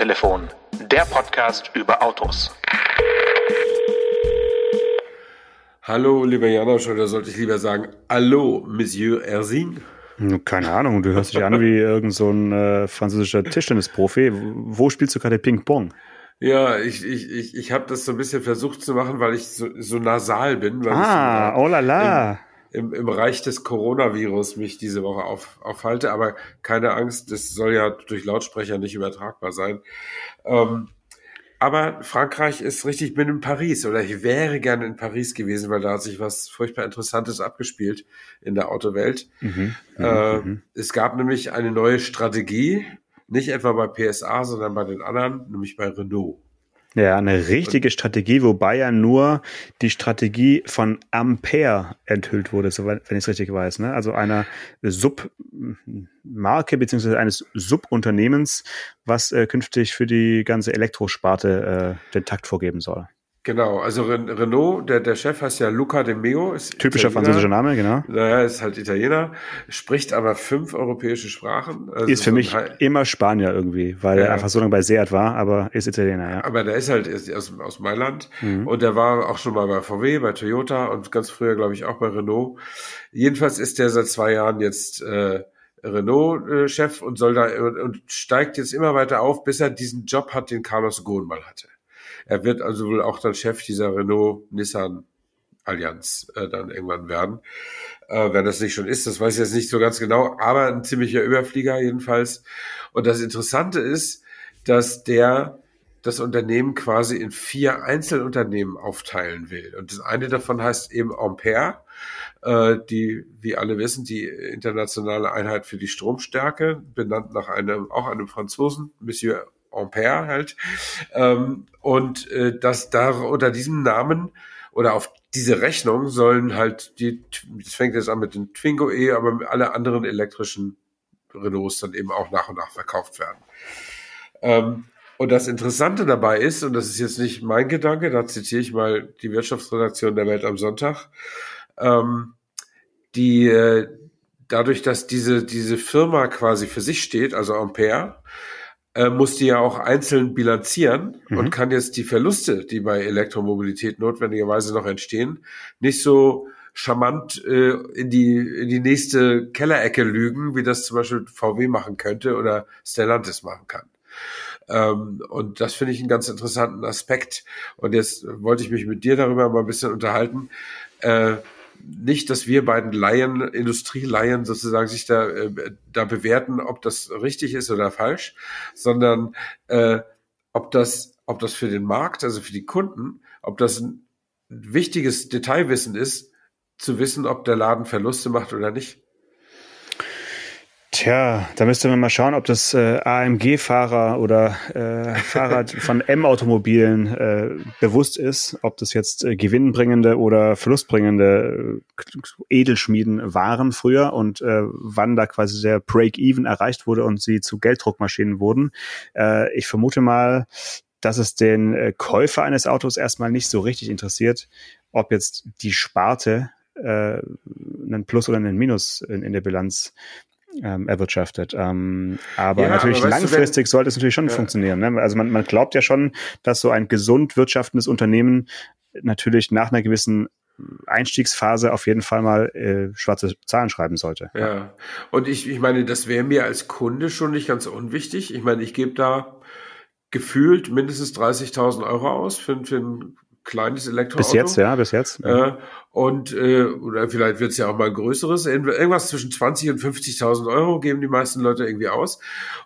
Autotelefon, der Podcast über Autos. Hallo, lieber Janosch, oder sollte ich lieber sagen, Hallo, Monsieur Erzing? Keine Ahnung, du hörst dich an wie irgendein so ein, äh, französischer Tischtennisprofi. Wo spielst du gerade Ping-Pong? Ja, ich, ich, ich, ich habe das so ein bisschen versucht zu machen, weil ich so, so nasal bin. Weil ah, ich so oh la la. Im, im, Reich des Coronavirus mich diese Woche auf, aufhalte, aber keine Angst, das soll ja durch Lautsprecher nicht übertragbar sein. Ähm, aber Frankreich ist richtig, ich bin in Paris oder ich wäre gerne in Paris gewesen, weil da hat sich was furchtbar Interessantes abgespielt in der Autowelt. Mhm, äh, mhm. Es gab nämlich eine neue Strategie, nicht etwa bei PSA, sondern bei den anderen, nämlich bei Renault. Ja, eine richtige Strategie, wobei ja nur die Strategie von Ampere enthüllt wurde, so wenn ich es richtig weiß. Ne? Also einer Submarke beziehungsweise eines Subunternehmens, was äh, künftig für die ganze Elektrosparte äh, den Takt vorgeben soll. Genau, also Renault, der, der Chef heißt ja Luca de Meo. Ist Typischer Italiener. französischer Name, genau. Naja, ist halt Italiener, spricht aber fünf europäische Sprachen. Also ist für so mich immer Spanier irgendwie, weil ja. er einfach so lange bei Seat war, aber ist Italiener, ja. Aber der ist halt ist aus, aus Mailand mhm. und der war auch schon mal bei VW, bei Toyota und ganz früher, glaube ich, auch bei Renault. Jedenfalls ist der seit zwei Jahren jetzt äh, Renault-Chef und soll da und, und steigt jetzt immer weiter auf, bis er diesen Job hat, den Carlos Ghosn mal hatte. Er wird also wohl auch dann Chef dieser Renault-Nissan-Allianz äh, dann irgendwann werden. Äh, wenn das nicht schon ist, das weiß ich jetzt nicht so ganz genau, aber ein ziemlicher Überflieger jedenfalls. Und das Interessante ist, dass der das Unternehmen quasi in vier Einzelunternehmen aufteilen will. Und das eine davon heißt eben Ampere, äh, die, wie alle wissen, die internationale Einheit für die Stromstärke, benannt nach einem, auch einem Franzosen, Monsieur Ampere halt. Ähm, und äh, das da unter diesem Namen oder auf diese Rechnung sollen halt die, das fängt jetzt an mit den Twingo E, aber alle anderen elektrischen Renaults dann eben auch nach und nach verkauft werden. Ähm, und das Interessante dabei ist, und das ist jetzt nicht mein Gedanke, da zitiere ich mal die Wirtschaftsredaktion der Welt am Sonntag, ähm, die äh, dadurch, dass diese, diese Firma quasi für sich steht, also Ampere, äh, muss die ja auch einzeln bilanzieren mhm. und kann jetzt die Verluste, die bei Elektromobilität notwendigerweise noch entstehen, nicht so charmant äh, in die in die nächste Kellerecke lügen, wie das zum Beispiel VW machen könnte oder Stellantis machen kann. Ähm, und das finde ich einen ganz interessanten Aspekt. Und jetzt wollte ich mich mit dir darüber mal ein bisschen unterhalten. Äh, nicht, dass wir beiden Laien, Industrielaien sozusagen sich da, äh, da bewerten, ob das richtig ist oder falsch, sondern äh, ob das, ob das für den Markt, also für die Kunden, ob das ein wichtiges Detailwissen ist, zu wissen, ob der Laden Verluste macht oder nicht. Tja, da müsste man mal schauen, ob das äh, AMG-Fahrer oder äh, Fahrer von M-Automobilen äh, bewusst ist, ob das jetzt äh, gewinnbringende oder verlustbringende äh, Edelschmieden waren früher und äh, wann da quasi der Break-Even erreicht wurde und sie zu Gelddruckmaschinen wurden. Äh, ich vermute mal, dass es den äh, Käufer eines Autos erstmal nicht so richtig interessiert, ob jetzt die Sparte äh, einen Plus oder einen Minus in, in der Bilanz ähm, erwirtschaftet. Ähm, aber ja, natürlich aber langfristig du, sollte es natürlich schon ja. funktionieren. Ne? Also man, man glaubt ja schon, dass so ein gesund wirtschaftendes Unternehmen natürlich nach einer gewissen Einstiegsphase auf jeden Fall mal äh, schwarze Zahlen schreiben sollte. Ja, und ich, ich meine, das wäre mir als Kunde schon nicht ganz unwichtig. Ich meine, ich gebe da gefühlt mindestens 30.000 Euro aus für, für ein kleines Elektroauto. Bis jetzt, ja, bis jetzt. Äh, und äh, oder vielleicht wird es ja auch mal ein größeres. Irgendwas zwischen 20 und 50.000 Euro geben die meisten Leute irgendwie aus.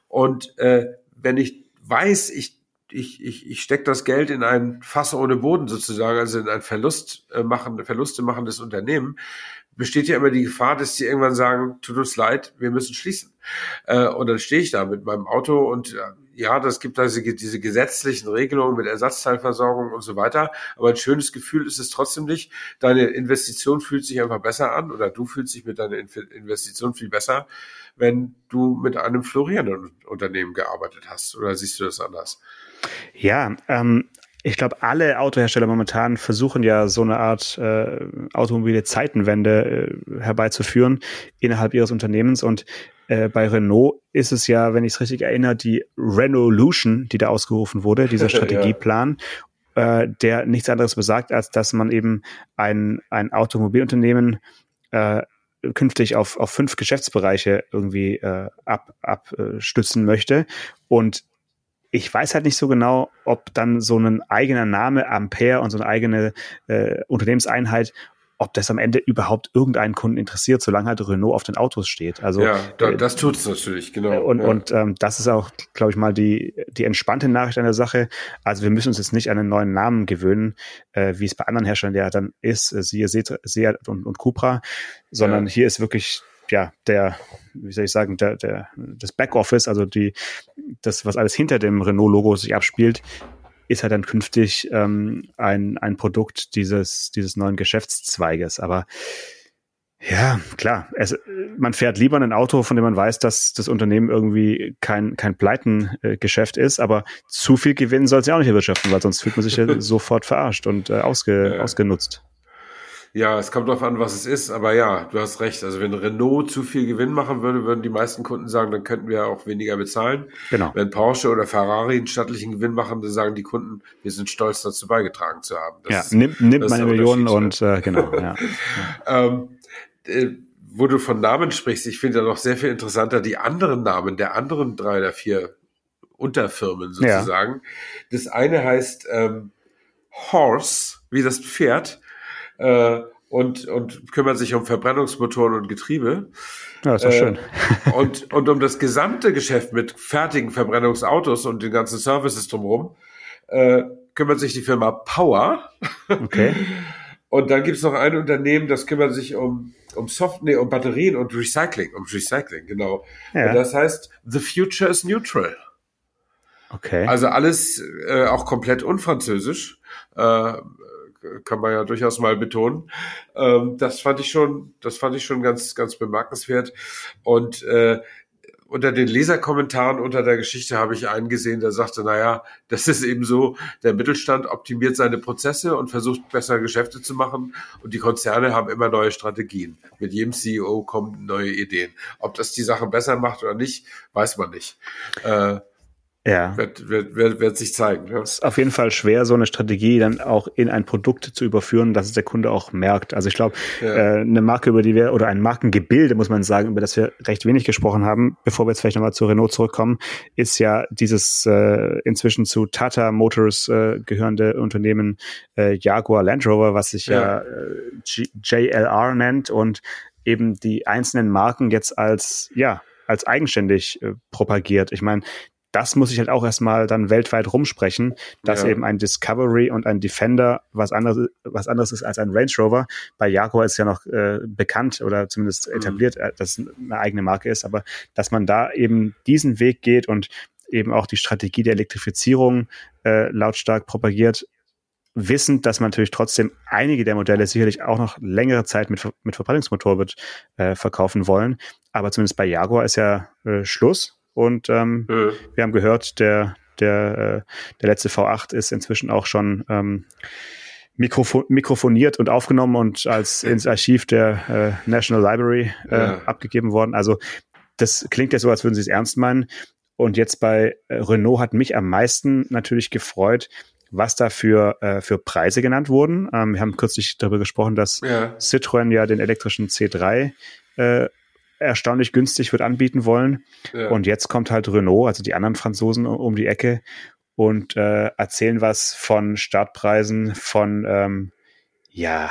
Und äh, wenn ich weiß, ich ich, ich, ich stecke das Geld in ein Fass ohne Boden sozusagen, also in ein Verlust äh, machen, Verluste machendes Unternehmen, besteht ja immer die Gefahr, dass die irgendwann sagen, tut uns leid, wir müssen schließen. Äh, und dann stehe ich da mit meinem Auto und äh, ja, das gibt also diese gesetzlichen Regelungen mit Ersatzteilversorgung und so weiter. Aber ein schönes Gefühl ist es trotzdem nicht. Deine Investition fühlt sich einfach besser an oder du fühlst dich mit deiner Investition viel besser, wenn du mit einem florierenden Unternehmen gearbeitet hast. Oder siehst du das anders? Ja, ähm, ich glaube, alle Autohersteller momentan versuchen ja so eine Art äh, automobile Zeitenwende äh, herbeizuführen innerhalb ihres Unternehmens. Und äh, bei Renault ist es ja, wenn ich es richtig erinnere, die Renaulution, die da ausgerufen wurde, dieser Strategieplan. ja. äh, der nichts anderes besagt, als dass man eben ein, ein Automobilunternehmen äh, künftig auf, auf fünf Geschäftsbereiche irgendwie äh, ab, abstützen möchte. Und ich weiß halt nicht so genau, ob dann so ein eigener Name Ampere und so eine eigene äh, Unternehmenseinheit, ob das am Ende überhaupt irgendeinen Kunden interessiert, solange halt Renault auf den Autos steht. Also ja, da, äh, das tut's natürlich, genau. Und, ja. und ähm, das ist auch, glaube ich mal, die, die entspannte Nachricht an der Sache. Also wir müssen uns jetzt nicht an einen neuen Namen gewöhnen, äh, wie es bei anderen Herstellern ja dann ist, äh, siehe Seat und, und Cupra, sondern ja. hier ist wirklich ja, der, wie soll ich sagen, der, der, das Backoffice, also die, das, was alles hinter dem Renault-Logo sich abspielt, ist halt dann künftig ähm, ein, ein Produkt dieses, dieses neuen Geschäftszweiges. Aber ja, klar, es, man fährt lieber ein Auto, von dem man weiß, dass das Unternehmen irgendwie kein, kein Pleitengeschäft ist, aber zu viel Gewinn soll es ja auch nicht erwirtschaften, weil sonst fühlt man sich ja sofort verarscht und äh, ausge, ja. ausgenutzt. Ja, es kommt darauf an, was es ist, aber ja, du hast recht. Also wenn Renault zu viel Gewinn machen würde, würden die meisten Kunden sagen, dann könnten wir auch weniger bezahlen. Genau. Wenn Porsche oder Ferrari einen stattlichen Gewinn machen, dann sagen die Kunden, wir sind stolz dazu beigetragen zu haben. Das ja, nimmt, nimmt meine Millionen und äh, genau. Ja. ähm, äh, wo du von Namen sprichst, ich finde ja noch sehr viel interessanter die anderen Namen der anderen drei oder vier Unterfirmen sozusagen. Ja. Das eine heißt ähm, Horse, wie das Pferd äh, und, und kümmert sich um Verbrennungsmotoren und Getriebe. Ja, ist doch äh, schön. und, und um das gesamte Geschäft mit fertigen Verbrennungsautos und den ganzen Services drumherum äh, kümmert sich die Firma Power. Okay. Und dann gibt es noch ein Unternehmen, das kümmert sich um, um Soft, nee, um Batterien und Recycling, um Recycling, genau. Ja. Und das heißt, the future is neutral. Okay. Also alles äh, auch komplett unfranzösisch. Äh, kann man ja durchaus mal betonen. Ähm, das fand ich schon, das fand ich schon ganz, ganz bemerkenswert. Und äh, unter den Leserkommentaren unter der Geschichte habe ich einen gesehen, der sagte, naja, das ist eben so, der Mittelstand optimiert seine Prozesse und versucht besser Geschäfte zu machen und die Konzerne haben immer neue Strategien. Mit jedem CEO kommen neue Ideen. Ob das die Sache besser macht oder nicht, weiß man nicht. Äh, ja. Wird, wird, wird, wird sich zeigen. Ja. Es ist auf jeden Fall schwer, so eine Strategie dann auch in ein Produkt zu überführen, dass es der Kunde auch merkt. Also ich glaube, ja. äh, eine Marke, über die wir, oder ein Markengebilde, muss man sagen, über das wir recht wenig gesprochen haben, bevor wir jetzt vielleicht nochmal zu Renault zurückkommen, ist ja dieses äh, inzwischen zu Tata Motors äh, gehörende Unternehmen äh, Jaguar Land Rover, was sich ja, ja äh, JLR nennt und eben die einzelnen Marken jetzt als, ja, als eigenständig äh, propagiert. Ich meine, das muss ich halt auch erstmal dann weltweit rumsprechen, dass ja. eben ein Discovery und ein Defender was anderes, was anderes ist als ein Range Rover. Bei Jaguar ist ja noch äh, bekannt oder zumindest mhm. etabliert, mhm. dass es eine eigene Marke ist, aber dass man da eben diesen Weg geht und eben auch die Strategie der Elektrifizierung äh, lautstark propagiert, wissend, dass man natürlich trotzdem einige der Modelle sicherlich auch noch längere Zeit mit, mit Verbrennungsmotor wird äh, verkaufen wollen. Aber zumindest bei Jaguar ist ja äh, Schluss. Und ähm, mhm. wir haben gehört, der, der, äh, der letzte V8 ist inzwischen auch schon ähm, Mikrofon mikrofoniert und aufgenommen und als ins Archiv der äh, National Library äh, ja. abgegeben worden. Also das klingt ja so, als würden sie es ernst meinen. Und jetzt bei äh, Renault hat mich am meisten natürlich gefreut, was da für, äh, für Preise genannt wurden. Ähm, wir haben kürzlich darüber gesprochen, dass ja. Citroën ja den elektrischen C3 äh, erstaunlich günstig wird anbieten wollen. Ja. Und jetzt kommt halt Renault, also die anderen Franzosen um die Ecke und äh, erzählen was von Startpreisen von ähm, ja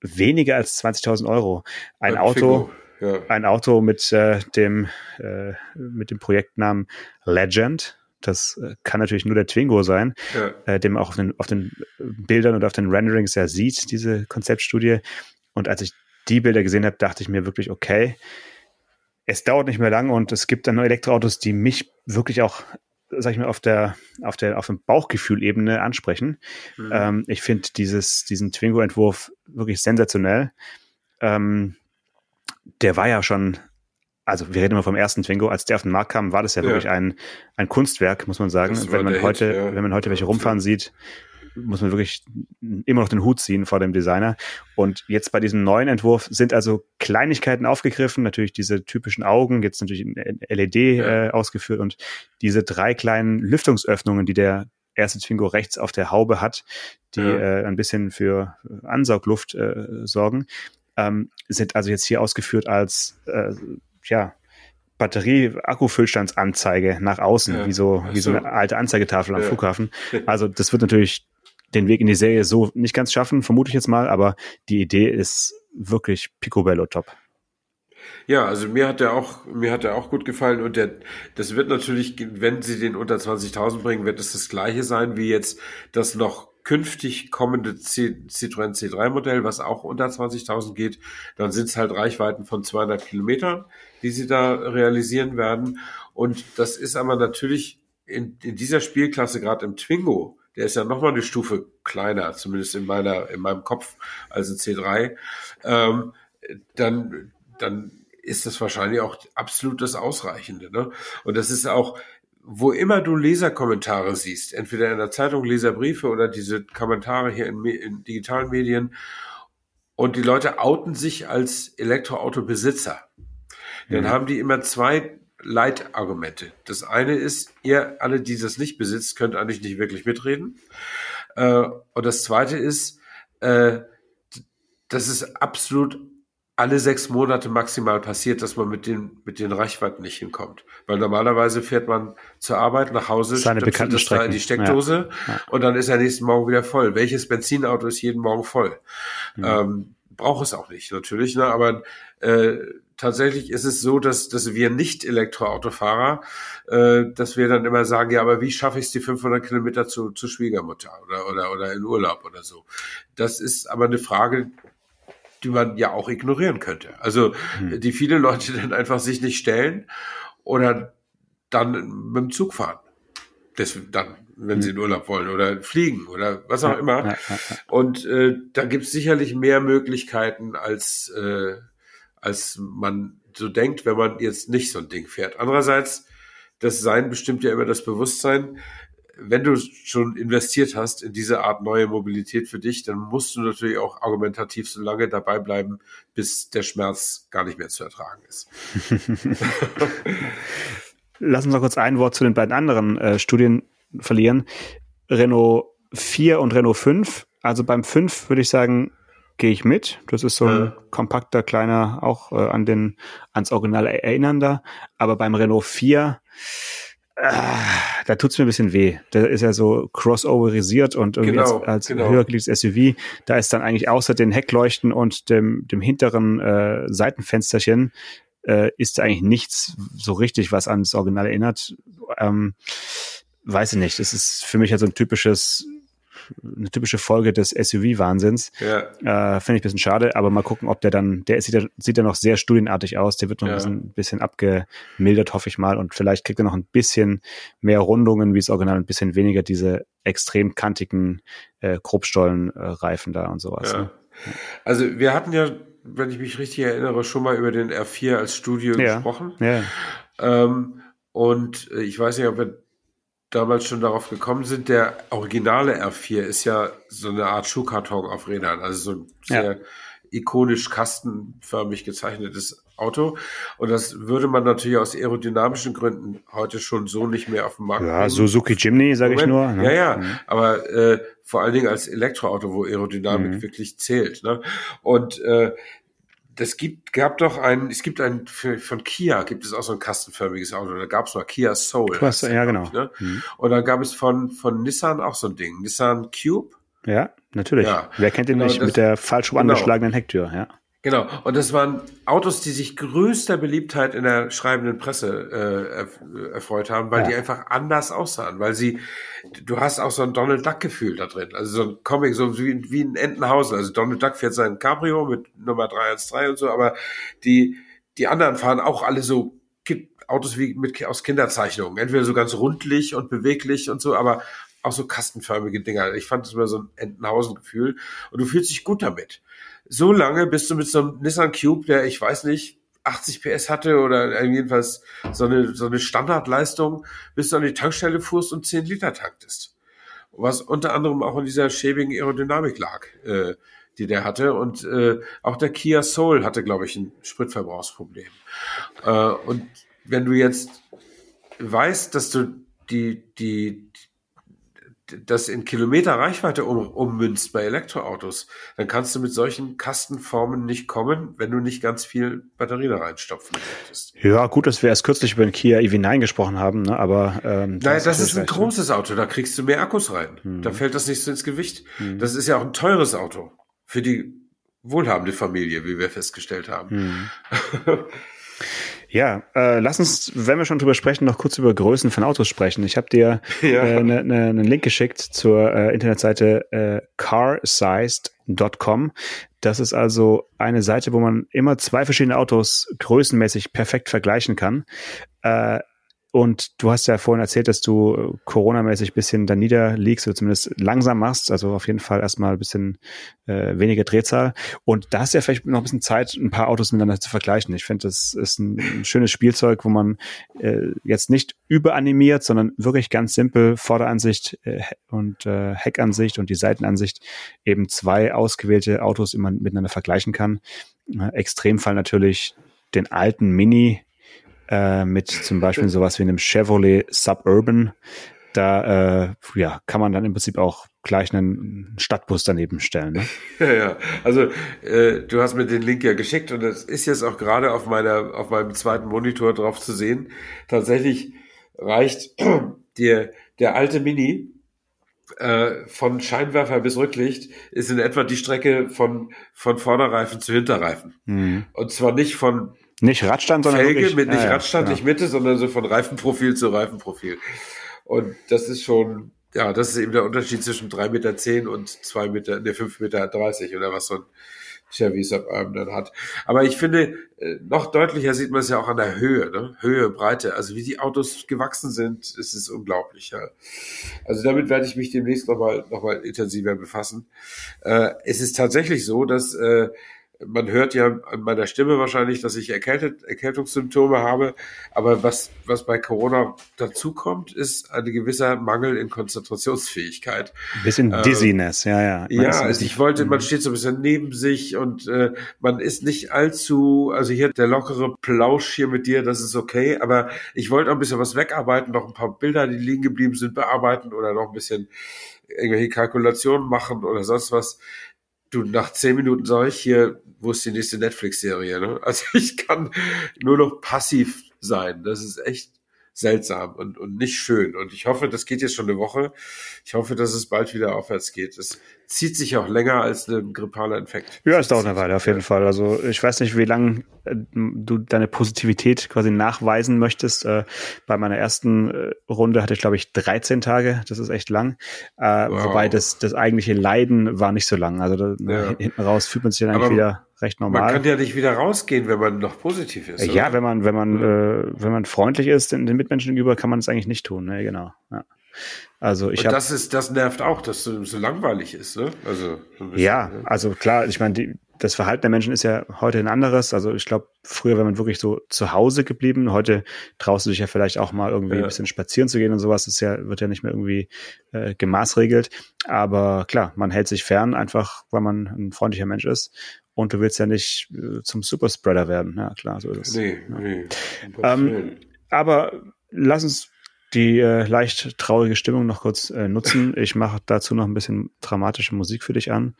weniger als 20.000 Euro. Ein, ein Auto, ja. ein Auto mit äh, dem äh, mit dem Projektnamen Legend. Das äh, kann natürlich nur der Twingo sein, ja. äh, dem auch auf den, auf den Bildern und auf den Renderings ja sieht, diese Konzeptstudie. Und als ich die Bilder gesehen habe, dachte ich mir wirklich, okay, es dauert nicht mehr lang und es gibt dann neue Elektroautos, die mich wirklich auch, sag ich mal, auf der, auf der, auf dem Bauchgefühl-Ebene ansprechen. Mhm. Ähm, ich finde dieses, diesen Twingo-Entwurf wirklich sensationell. Ähm, der war ja schon, also wir reden immer vom ersten Twingo, als der auf den Markt kam, war das ja, ja. wirklich ein, ein Kunstwerk, muss man sagen. Wenn man heute, Hit, ja. wenn man heute welche rumfahren sieht, muss man wirklich immer noch den Hut ziehen vor dem Designer. Und jetzt bei diesem neuen Entwurf sind also Kleinigkeiten aufgegriffen, natürlich diese typischen Augen, jetzt natürlich in LED äh, ausgeführt und diese drei kleinen Lüftungsöffnungen, die der erste Twingo rechts auf der Haube hat, die ja. äh, ein bisschen für Ansaugluft äh, sorgen, ähm, sind also jetzt hier ausgeführt als äh, ja Batterie-Akkufüllstandsanzeige nach außen, ja. wie so, wie so eine alte Anzeigetafel am ja. Flughafen. Also das wird natürlich den Weg in die Serie so nicht ganz schaffen, vermute ich jetzt mal, aber die Idee ist wirklich picobello top. Ja, also mir hat der auch, mir hat er auch gut gefallen und der, das wird natürlich, wenn sie den unter 20.000 bringen, wird es das gleiche sein wie jetzt das noch künftig kommende C Citroën C3 Modell, was auch unter 20.000 geht. Dann sind es halt Reichweiten von 200 Kilometern, die sie da realisieren werden. Und das ist aber natürlich in, in dieser Spielklasse, gerade im Twingo, der ist ja nochmal eine Stufe kleiner, zumindest in meiner, in meinem Kopf, als ein C3, ähm, dann, dann ist das wahrscheinlich auch absolut das Ausreichende. Ne? Und das ist auch, wo immer du Leserkommentare siehst, entweder in der Zeitung Leserbriefe oder diese Kommentare hier in, in digitalen Medien, und die Leute outen sich als Elektroautobesitzer, dann mhm. haben die immer zwei Leitargumente. Das eine ist, ihr alle, die das nicht besitzt, könnt eigentlich nicht wirklich mitreden. Äh, und das zweite ist, äh, das ist absolut alle sechs Monate maximal passiert, dass man mit den, mit den Reichweiten nicht hinkommt. Weil normalerweise fährt man zur Arbeit nach Hause, Seine bekannten das da in die Steckdose ja. Ja. und dann ist er nächsten Morgen wieder voll. Welches Benzinauto ist jeden Morgen voll? Mhm. Ähm, braucht es auch nicht, natürlich, ne? aber äh, tatsächlich ist es so, dass, dass wir nicht Elektroautofahrer, äh, dass wir dann immer sagen, ja, aber wie schaffe ich es die 500 Kilometer zu, zu Schwiegermutter oder, oder, oder in Urlaub oder so? Das ist aber eine Frage, die man ja auch ignorieren könnte. Also hm. die viele Leute dann einfach sich nicht stellen oder dann mit dem Zug fahren. Das, dann, wenn hm. sie in Urlaub wollen oder fliegen oder was auch ja, immer. Ja, ja, Und äh, da gibt es sicherlich mehr Möglichkeiten, als, äh, als man so denkt, wenn man jetzt nicht so ein Ding fährt. Andererseits, das Sein bestimmt ja immer das Bewusstsein wenn du schon investiert hast in diese Art neue Mobilität für dich, dann musst du natürlich auch argumentativ so lange dabei bleiben, bis der Schmerz gar nicht mehr zu ertragen ist. Lass uns noch kurz ein Wort zu den beiden anderen äh, Studien verlieren. Renault 4 und Renault 5. Also beim 5 würde ich sagen, gehe ich mit. Das ist so ein äh. kompakter, kleiner, auch äh, an den, ans Original erinnernder. Aber beim Renault 4 Ah, da tut's mir ein bisschen weh. Da ist ja so crossoverisiert und irgendwie genau, als, als genau. höher gelegtes SUV, da ist dann eigentlich außer den Heckleuchten und dem, dem hinteren äh, Seitenfensterchen äh, ist eigentlich nichts so richtig, was ans Original erinnert. Ähm, weiß ich nicht. Es ist für mich halt so ein typisches eine typische Folge des SUV-Wahnsinns. Ja. Äh, Finde ich ein bisschen schade, aber mal gucken, ob der dann, der sieht ja, sieht ja noch sehr studienartig aus, der wird noch ja. ein bisschen, bisschen abgemildert, hoffe ich mal, und vielleicht kriegt er noch ein bisschen mehr Rundungen, wie das Original, ein bisschen weniger diese extrem kantigen äh, Grobstollenreifen äh, da und sowas. Ja. Ne? Also wir hatten ja, wenn ich mich richtig erinnere, schon mal über den R4 als Studio gesprochen. Ja. Ähm, und äh, ich weiß nicht, ob wir damals schon darauf gekommen sind, der originale R4 ist ja so eine Art Schuhkarton auf Rädern, also so ein sehr ja. ikonisch kastenförmig gezeichnetes Auto. Und das würde man natürlich aus aerodynamischen Gründen heute schon so nicht mehr auf dem Markt Ja, bringen. Suzuki Jimny, sage ich nur. Ne? Ja, ja, mhm. aber äh, vor allen Dingen als Elektroauto, wo Aerodynamik mhm. wirklich zählt. Ne? Und äh, das gibt, gab doch ein, es gibt ein, von Kia gibt es auch so ein kastenförmiges Auto, da gab es mal Kia Soul. Was, ja, genau. Ich, ne? mhm. Und dann gab es von, von Nissan auch so ein Ding, Nissan Cube. Ja, natürlich. Ja. Wer kennt den genau, nicht das, mit der falsch genau. angeschlagenen Hecktür, ja. Genau, und das waren Autos, die sich größter Beliebtheit in der schreibenden Presse äh, erfreut haben, weil ja. die einfach anders aussahen, weil sie, du hast auch so ein Donald Duck-Gefühl da drin, also so ein Comic, so wie, wie ein Entenhausen, also Donald Duck fährt sein Cabrio mit Nummer 313 und so, aber die, die anderen fahren auch alle so Autos wie mit, aus Kinderzeichnungen, entweder so ganz rundlich und beweglich und so, aber auch so kastenförmige Dinger. Ich fand das immer so ein Entenhausen-Gefühl. Und du fühlst dich gut damit so lange, bis du mit so einem Nissan Cube, der ich weiß nicht, 80 PS hatte oder jedenfalls so eine, so eine Standardleistung, bis du an die Tankstelle fuhrst und 10 Liter tanktest. was unter anderem auch in dieser schäbigen Aerodynamik lag, äh, die der hatte. Und äh, auch der Kia Soul hatte, glaube ich, ein Spritverbrauchsproblem. Äh, und wenn du jetzt weißt, dass du die, die, das in Kilometer Reichweite um, ummünzt bei Elektroautos, dann kannst du mit solchen Kastenformen nicht kommen, wenn du nicht ganz viel Batterie da reinstopfen möchtest. Ja, gut, dass wir erst kürzlich über den Kia EV9 gesprochen haben, ne? aber ähm, Nein, das ist ein ne? großes Auto, da kriegst du mehr Akkus rein. Hm. Da fällt das nicht so ins Gewicht. Hm. Das ist ja auch ein teures Auto für die wohlhabende Familie, wie wir festgestellt haben. Hm. Ja, äh, lass uns, wenn wir schon drüber sprechen, noch kurz über Größen von Autos sprechen. Ich habe dir ja. äh, ne, ne, einen Link geschickt zur äh, Internetseite äh, carsized.com. Das ist also eine Seite, wo man immer zwei verschiedene Autos größenmäßig perfekt vergleichen kann. Äh, und du hast ja vorhin erzählt, dass du äh, Corona-mäßig bisschen da niederliegst oder zumindest langsam machst. Also auf jeden Fall erstmal ein bisschen äh, weniger Drehzahl. Und da hast du ja vielleicht noch ein bisschen Zeit, ein paar Autos miteinander zu vergleichen. Ich finde, das ist ein, ein, schönes Spielzeug, wo man äh, jetzt nicht überanimiert, sondern wirklich ganz simpel Vorderansicht äh, und äh, Heckansicht und die Seitenansicht eben zwei ausgewählte Autos immer miteinander vergleichen kann. Äh, Extremfall natürlich den alten Mini äh, mit zum Beispiel sowas wie einem Chevrolet Suburban. Da äh, ja, kann man dann im Prinzip auch gleich einen Stadtbus daneben stellen. Ne? Ja, ja. Also äh, du hast mir den Link ja geschickt und das ist jetzt auch gerade auf meiner auf meinem zweiten Monitor drauf zu sehen. Tatsächlich reicht dir der alte Mini äh, von Scheinwerfer bis Rücklicht ist in etwa die Strecke von von Vorderreifen zu Hinterreifen. Mhm. Und zwar nicht von nicht Radstand, sondern Felge wirklich, mit nicht ja, Radstand, ja. nicht Mitte, sondern so von Reifenprofil zu Reifenprofil. Und das ist schon, ja, das ist eben der Unterschied zwischen drei Meter zehn und zwei Meter, ne, fünf Meter dreißig oder was so ein Chevy Suburban dann hat. Aber ich finde, äh, noch deutlicher sieht man es ja auch an der Höhe, ne? Höhe, Breite. Also wie die Autos gewachsen sind, ist es unglaublich. Ja. Also damit werde ich mich demnächst nochmal noch mal intensiver befassen. Äh, es ist tatsächlich so, dass äh, man hört ja an meiner Stimme wahrscheinlich, dass ich Erkältet, Erkältungssymptome habe. Aber was, was bei Corona dazukommt, ist ein gewisser Mangel in Konzentrationsfähigkeit. Ein bisschen ähm, Dizziness, ja, ja. Man ja, also ich wollte, man steht so ein bisschen neben sich und äh, man ist nicht allzu, also hier der lockere Plausch hier mit dir, das ist okay. Aber ich wollte auch ein bisschen was wegarbeiten, noch ein paar Bilder, die liegen geblieben sind, bearbeiten oder noch ein bisschen irgendwelche Kalkulationen machen oder sonst was du, nach zehn Minuten sag ich hier, wo ist die nächste Netflix-Serie? Ne? Also ich kann nur noch passiv sein. Das ist echt seltsam und, und nicht schön. Und ich hoffe, das geht jetzt schon eine Woche. Ich hoffe, dass es bald wieder aufwärts geht. Es zieht sich auch länger als ein grippaler Infekt. Ja, es dauert eine Weile auf jeden Fall. Also ich weiß nicht, wie lange äh, du deine Positivität quasi nachweisen möchtest. Äh, bei meiner ersten äh, Runde hatte ich, glaube ich, 13 Tage. Das ist echt lang. Wow. Wobei das, das eigentliche Leiden war nicht so lang. Also da, ja. hinten raus fühlt man sich dann eigentlich wieder recht normal. Man kann ja nicht wieder rausgehen, wenn man noch positiv ist. Ja, oder? wenn man, wenn man, äh, wenn man freundlich ist den, den Mitmenschen gegenüber, kann man es eigentlich nicht tun. Ne? Genau. Ja. Also ich habe. Das ist, das nervt auch, dass es so langweilig ist, ne? Also bisschen, ja, ne? also klar. Ich meine, das Verhalten der Menschen ist ja heute ein anderes. Also ich glaube, früher wäre man wirklich so zu Hause geblieben. Heute traust du dich ja vielleicht auch mal irgendwie ja. ein bisschen spazieren zu gehen und sowas. Das ist ja, wird ja nicht mehr irgendwie äh, gemaßregelt. Aber klar, man hält sich fern, einfach weil man ein freundlicher Mensch ist. Und du willst ja nicht äh, zum Superspreader werden. Ja, klar, so ist es. Nee, ja. nee. Ähm, aber lass uns die äh, leicht traurige Stimmung noch kurz äh, nutzen. Ich mache dazu noch ein bisschen dramatische Musik für dich an.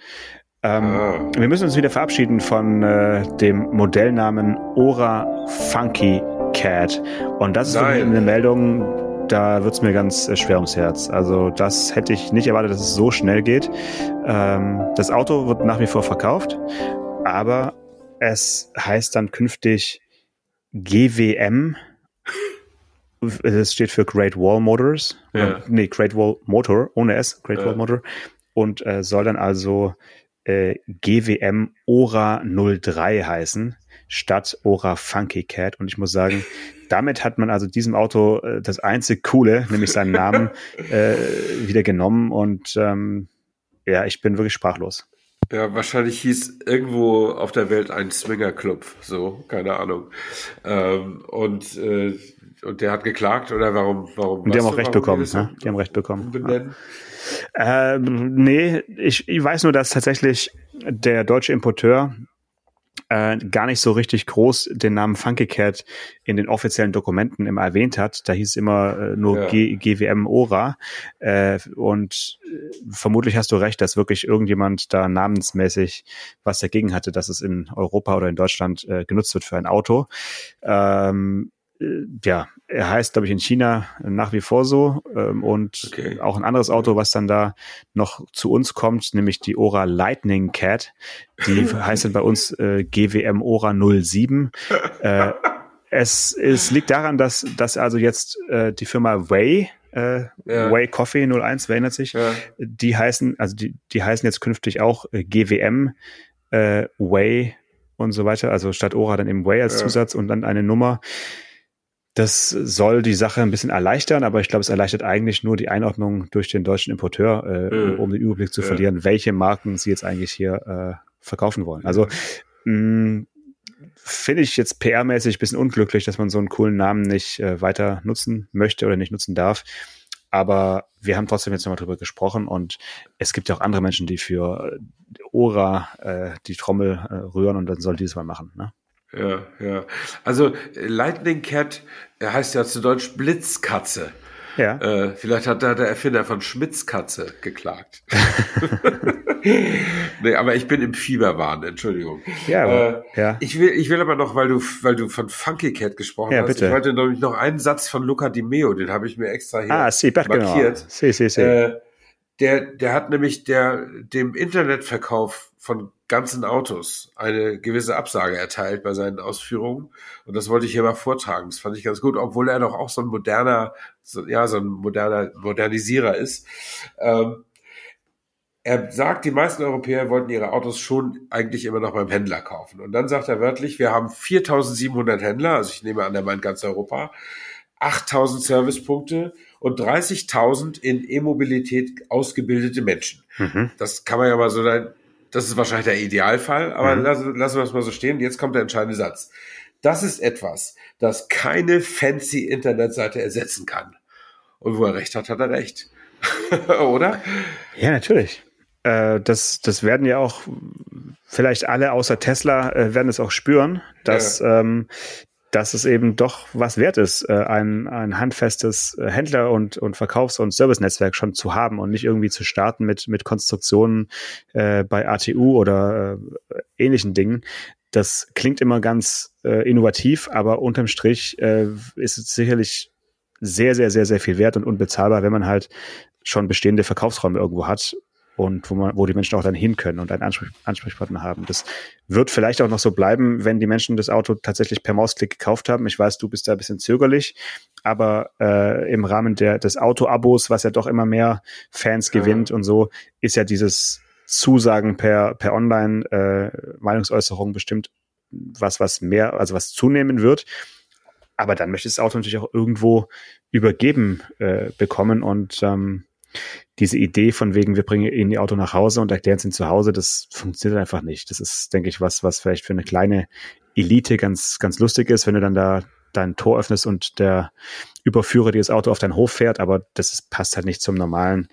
Ähm, ah. Wir müssen uns wieder verabschieden von äh, dem Modellnamen Ora Funky Cat. Und das ist eine Meldung, da wird's mir ganz äh, schwer ums Herz. Also das hätte ich nicht erwartet, dass es so schnell geht. Ähm, das Auto wird nach wie vor verkauft aber es heißt dann künftig GWM. Es steht für Great Wall Motors. Ja. Nee, Great Wall Motor, ohne S, Great ja. Wall Motor. Und äh, soll dann also äh, GWM Ora 03 heißen, statt Ora Funky Cat. Und ich muss sagen, damit hat man also diesem Auto äh, das einzig Coole, nämlich seinen Namen, äh, wieder genommen. Und ähm, ja, ich bin wirklich sprachlos. Ja, wahrscheinlich hieß irgendwo auf der Welt ein Swingerclub, so, keine Ahnung. Ähm, und äh, und der hat geklagt oder warum? warum und die haben auch Recht bekommen. Die, ne? die haben Recht bekommen. Benennen? Ähm, nee, ich, ich weiß nur, dass tatsächlich der deutsche Importeur äh, gar nicht so richtig groß den Namen Funky Cat in den offiziellen Dokumenten immer erwähnt hat. Da hieß es immer äh, nur ja. G GWM Ora. Äh, und äh, vermutlich hast du recht, dass wirklich irgendjemand da namensmäßig was dagegen hatte, dass es in Europa oder in Deutschland äh, genutzt wird für ein Auto. Ähm, äh, ja, er heißt, glaube ich, in China nach wie vor so. Ähm, und okay. auch ein anderes Auto, was dann da noch zu uns kommt, nämlich die Ora Lightning Cat. Die heißt dann bei uns äh, GWM Ora 07. äh, es, es liegt daran, dass, dass also jetzt äh, die Firma Way äh, ja. Way Coffee 01, wer erinnert sich? Ja. Die heißen, also die, die heißen jetzt künftig auch äh, GWM äh, Way und so weiter. Also statt Ora dann eben Way als ja. Zusatz und dann eine Nummer. Das soll die Sache ein bisschen erleichtern, aber ich glaube, es erleichtert eigentlich nur die Einordnung durch den deutschen Importeur, äh, mhm. um den Überblick zu ja. verlieren, welche Marken sie jetzt eigentlich hier äh, verkaufen wollen. Also mh, finde ich jetzt PR-mäßig ein bisschen unglücklich, dass man so einen coolen Namen nicht äh, weiter nutzen möchte oder nicht nutzen darf. Aber wir haben trotzdem jetzt nochmal drüber gesprochen und es gibt ja auch andere Menschen, die für Ora äh, die Trommel äh, rühren und dann soll die das mal machen. Ne? Ja, ja. Also Lightning Cat heißt ja zu Deutsch Blitzkatze. Ja. Äh, vielleicht hat da der Erfinder von Schmitzkatze geklagt. nee, aber ich bin im Fieberwahn, Entschuldigung. Ja, aber, äh, ja. Ich will, ich will aber noch, weil du, weil du von Funky Cat gesprochen ja, hast, bitte. ich wollte nämlich noch einen Satz von Luca Di Meo, den habe ich mir extra hier ah, sì, markiert. Genau. Sì, sì, sì. Äh, der, der hat nämlich der, dem Internetverkauf von ganzen Autos eine gewisse Absage erteilt bei seinen Ausführungen. Und das wollte ich hier mal vortragen. Das fand ich ganz gut, obwohl er doch auch so ein moderner, so, ja, so ein moderner Modernisierer ist. Ähm, er sagt, die meisten Europäer wollten ihre Autos schon eigentlich immer noch beim Händler kaufen. Und dann sagt er wörtlich, wir haben 4700 Händler, also ich nehme an, er meint ganz Europa, 8000 Servicepunkte und 30.000 in E-Mobilität ausgebildete Menschen. Mhm. Das kann man ja mal so das ist wahrscheinlich der Idealfall, aber mhm. lassen, lassen wir es mal so stehen. Jetzt kommt der entscheidende Satz. Das ist etwas, das keine fancy Internetseite ersetzen kann. Und wo er recht hat, hat er recht. Oder? Ja, natürlich. Äh, das, das werden ja auch vielleicht alle außer Tesla äh, werden es auch spüren, dass ja. ähm, dass es eben doch was wert ist, äh, ein, ein handfestes äh, Händler- und, und Verkaufs- und Service-Netzwerk schon zu haben und nicht irgendwie zu starten mit, mit Konstruktionen äh, bei ATU oder äh, ähnlichen Dingen. Das klingt immer ganz äh, innovativ, aber unterm Strich äh, ist es sicherlich sehr, sehr, sehr, sehr viel wert und unbezahlbar, wenn man halt schon bestehende Verkaufsräume irgendwo hat und wo man, wo die Menschen auch dann hin können und einen Ansprech Ansprechpartner haben. Das wird vielleicht auch noch so bleiben, wenn die Menschen das Auto tatsächlich per Mausklick gekauft haben. Ich weiß, du bist da ein bisschen zögerlich, aber äh, im Rahmen der, des Auto-Abos, was ja doch immer mehr Fans gewinnt ja. und so, ist ja dieses Zusagen per, per Online-Meinungsäußerung äh, bestimmt was, was mehr, also was zunehmen wird. Aber dann möchte das Auto natürlich auch irgendwo übergeben äh, bekommen und ähm, diese Idee von wegen, wir bringen ihnen die Auto nach Hause und erklären es ihnen zu Hause, das funktioniert einfach nicht. Das ist, denke ich, was, was vielleicht für eine kleine Elite ganz, ganz lustig ist, wenn du dann da dein Tor öffnest und der Überführer dir das Auto auf deinen Hof fährt, aber das ist, passt halt nicht zum normalen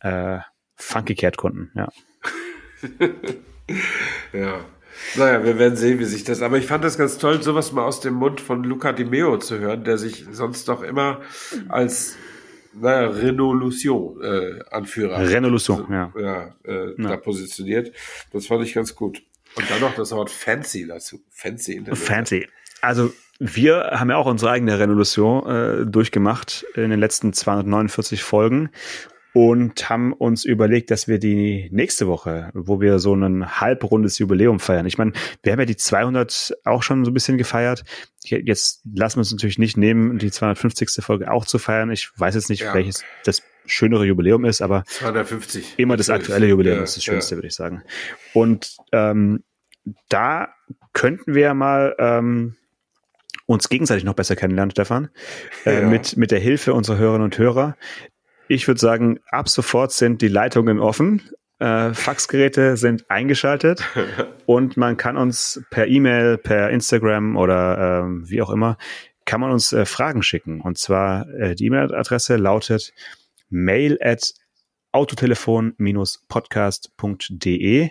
äh, Funky Cat-Kunden, ja. ja. Naja, wir werden sehen, wie sich das. Aber ich fand das ganz toll, sowas mal aus dem Mund von Luca Di Meo zu hören, der sich sonst doch immer als naja, Renault äh, Anführer. Renault also, ja. Ja, äh, ja. Da positioniert. Das fand ich ganz gut. Und dann noch das Wort Fancy dazu. Fancy. Internet. Fancy. Also wir haben ja auch unsere eigene Revolution äh, durchgemacht in den letzten 249 Folgen und haben uns überlegt, dass wir die nächste Woche, wo wir so ein halbrundes Jubiläum feiern. Ich meine, wir haben ja die 200 auch schon so ein bisschen gefeiert. Jetzt lassen wir uns natürlich nicht nehmen, die 250. Folge auch zu feiern. Ich weiß jetzt nicht, ja. welches das schönere Jubiläum ist, aber 250. immer das aktuelle Jubiläum ja, ist das Schönste, ja. würde ich sagen. Und ähm, da könnten wir mal ähm, uns gegenseitig noch besser kennenlernen, Stefan, äh, mit, mit der Hilfe unserer Hörerinnen und Hörer. Ich würde sagen, ab sofort sind die Leitungen offen. Äh, Faxgeräte sind eingeschaltet und man kann uns per E-Mail, per Instagram oder ähm, wie auch immer kann man uns äh, Fragen schicken. Und zwar äh, die E-Mail-Adresse lautet mail at autotelefon-podcast.de.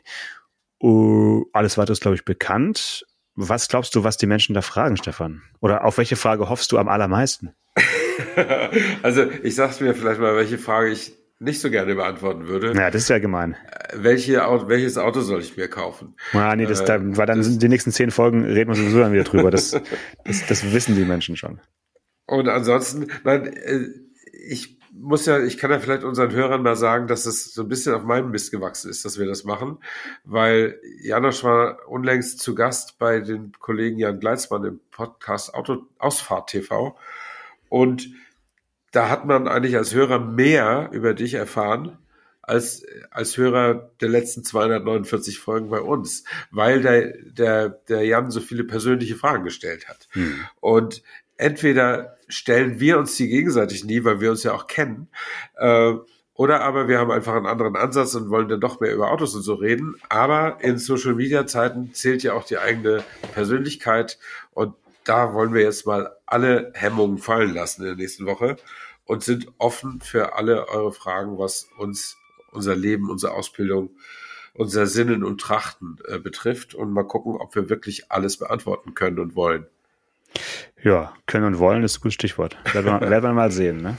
Uh, alles weitere ist, glaube ich, bekannt. Was glaubst du, was die Menschen da fragen, Stefan? Oder auf welche Frage hoffst du am allermeisten? also ich sag's mir vielleicht mal, welche Frage ich nicht so gerne beantworten würde. Ja, das ist ja gemein. Äh, welche, welches Auto soll ich mir kaufen? Ah, nee, das, äh, da, weil dann das, sind die nächsten zehn Folgen, reden wir sowieso dann wieder drüber. Das, das, das wissen die Menschen schon. Und ansonsten, nein, äh, ich muss ja, ich kann ja vielleicht unseren Hörern mal sagen, dass es so ein bisschen auf meinem Mist gewachsen ist, dass wir das machen, weil Janosch war unlängst zu Gast bei den Kollegen Jan Gleitzmann im Podcast Auto Ausfahrt TV und da hat man eigentlich als Hörer mehr über dich erfahren als als Hörer der letzten 249 Folgen bei uns, weil der der der Jan so viele persönliche Fragen gestellt hat. Hm. Und entweder stellen wir uns die gegenseitig nie, weil wir uns ja auch kennen, äh, oder aber wir haben einfach einen anderen Ansatz und wollen dann doch mehr über Autos und so reden. Aber in Social Media Zeiten zählt ja auch die eigene Persönlichkeit und da wollen wir jetzt mal alle Hemmungen fallen lassen in der nächsten Woche und sind offen für alle eure Fragen, was uns unser Leben, unsere Ausbildung, unser Sinnen und Trachten äh, betrifft und mal gucken, ob wir wirklich alles beantworten können und wollen. Ja, können und wollen ist ein gutes Stichwort. Werden wir, werden wir mal sehen, ne?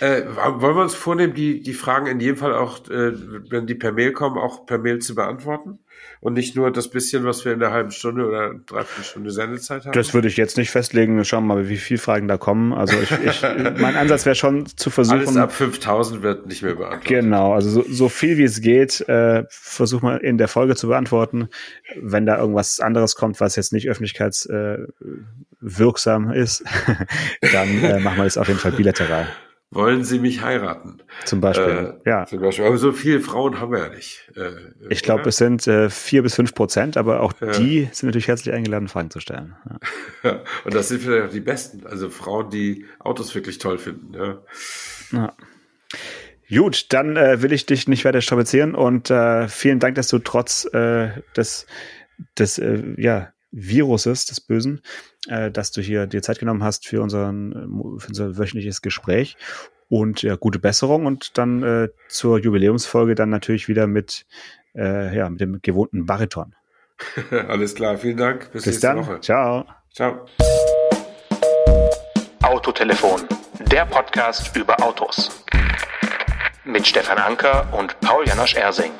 Äh, wollen wir uns vornehmen, die, die Fragen in jedem Fall auch, äh, wenn die per Mail kommen, auch per Mail zu beantworten? Und nicht nur das bisschen, was wir in der halben Stunde oder dreiviertel Stunde Sendezeit haben? Das würde ich jetzt nicht festlegen. Schauen wir mal, wie viele Fragen da kommen. Also ich, ich, mein Ansatz wäre schon zu versuchen. Alles ab 5000 wird nicht mehr beantwortet. Genau, also so, so viel wie es geht, äh, versuch mal in der Folge zu beantworten. Wenn da irgendwas anderes kommt, was jetzt nicht öffentlichkeitswirksam äh, ist, dann äh, machen wir das auf jeden Fall bilateral wollen Sie mich heiraten? Zum Beispiel, äh, ja. Zum Beispiel. Aber so viele Frauen haben wir ja nicht. Äh, ich glaube, es sind äh, vier bis fünf Prozent, aber auch ja. die sind natürlich herzlich eingeladen, Fragen zu stellen. Ja. Und das sind vielleicht auch die Besten, also Frauen, die Autos wirklich toll finden. Ja. ja. Gut, dann äh, will ich dich nicht weiter strapazieren und äh, vielen Dank, dass du trotz äh, des, des äh, ja, Viruses, des Bösen, äh, dass du hier dir Zeit genommen hast für, unseren, für unser wöchentliches Gespräch. Und ja, gute Besserung und dann äh, zur Jubiläumsfolge dann natürlich wieder mit, äh, ja, mit dem gewohnten Bariton. Alles klar, vielen Dank. Bis, Bis nächste dann. Woche. Ciao. Ciao. Autotelefon, der Podcast über Autos. Mit Stefan Anker und Paul Janosch Ersing.